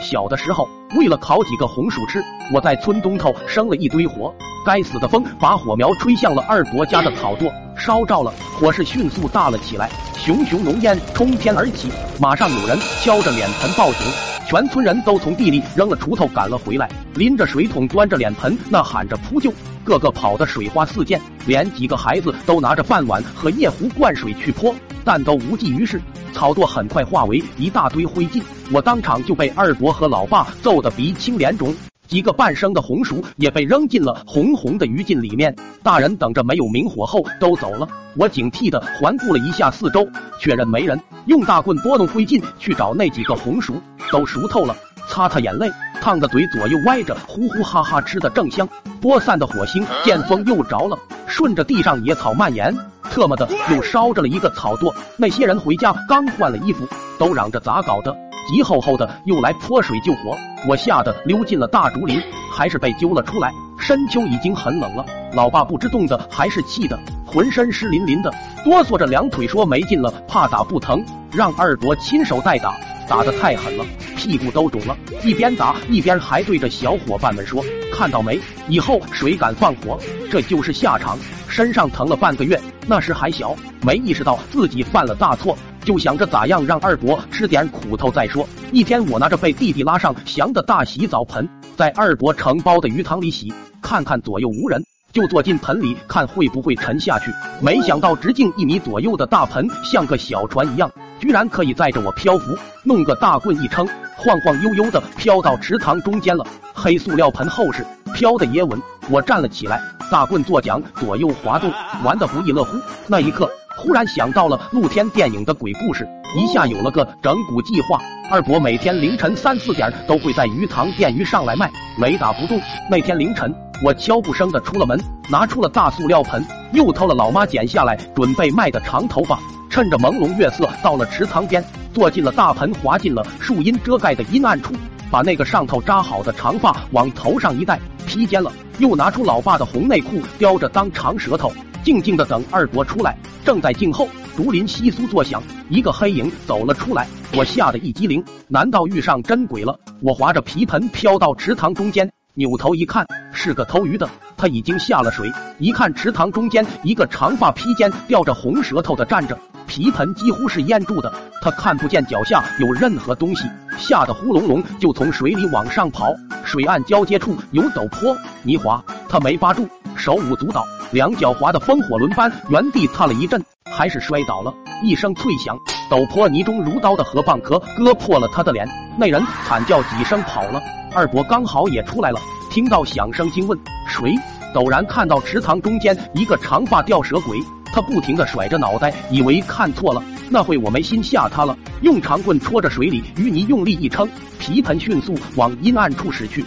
小的时候，为了烤几个红薯吃，我在村东头生了一堆火。该死的风把火苗吹向了二伯家的草垛，烧着了，火势迅速大了起来，熊熊浓烟冲天而起。马上有人敲着脸盆报警，全村人都从地里扔了锄头赶了回来，拎着水桶，端着脸盆，呐喊着扑救，个个跑得水花四溅，连几个孩子都拿着饭碗和夜壶灌水去泼，但都无济于事。草垛很快化为一大堆灰烬，我当场就被二伯和老爸揍得鼻青脸肿，几个半生的红薯也被扔进了红红的余烬里面。大人等着没有明火后都走了，我警惕地环顾了一下四周，确认没人，用大棍拨弄灰烬去找那几个红薯，都熟透了，擦擦眼泪，烫的嘴左右歪着，呼呼哈哈吃的正香。播散的火星见风又着了，顺着地上野草蔓延。特么的，又烧着了一个草垛。那些人回家刚换了衣服，都嚷着咋搞的，急吼吼的又来泼水救火。我吓得溜进了大竹林，还是被揪了出来。深秋已经很冷了，老爸不知冻的还是气的，浑身湿淋淋的，哆嗦着两腿说没劲了，怕打不疼，让二伯亲手代打。打得太狠了，屁股都肿了。一边打一边还对着小伙伴们说：“看到没？以后谁敢放火，这就是下场。”身上疼了半个月，那时还小，没意识到自己犯了大错，就想着咋样让二伯吃点苦头再说。一天，我拿着被弟弟拉上翔的大洗澡盆，在二伯承包的鱼塘里洗，看看左右无人，就坐进盆里看会不会沉下去。没想到直径一米左右的大盆像个小船一样。居然可以载着我漂浮，弄个大棍一撑，晃晃悠悠的飘到池塘中间了。黑塑料盆厚实，飘的也稳。我站了起来，大棍作桨，左右滑动，玩的不亦乐乎。那一刻，忽然想到了露天电影的鬼故事，一下有了个整蛊计划。二伯每天凌晨三四点都会在鱼塘电鱼上来卖，雷打不动。那天凌晨，我悄不声的出了门，拿出了大塑料盆，又偷了老妈剪下来准备卖的长头发。趁着朦胧月色，到了池塘边，坐进了大盆，滑进了树荫遮盖的阴暗处，把那个上头扎好的长发往头上一戴，披肩了。又拿出老爸的红内裤，叼着当长舌头，静静的等二伯出来。正在静候，竹林窸窣作响，一个黑影走了出来，我吓得一激灵，难道遇上真鬼了？我划着皮盆飘到池塘中间。扭头一看，是个偷鱼的，他已经下了水。一看池塘中间一个长发披肩、吊着红舌头的站着，皮盆几乎是淹住的，他看不见脚下有任何东西，吓得呼隆隆就从水里往上跑。水岸交接处有陡坡泥滑，他没扒住，手舞足蹈，两脚滑得风火轮般，原地踏了一阵，还是摔倒了。一声脆响，陡坡泥中如刀的河蚌壳割破了他的脸，那人惨叫几声跑了。二伯刚好也出来了，听到响声惊问谁？陡然看到池塘中间一个长发吊蛇鬼，他不停的甩着脑袋，以为看错了。那会我没心吓他了，用长棍戳着水里淤泥，用力一撑，皮盆迅速往阴暗处驶去。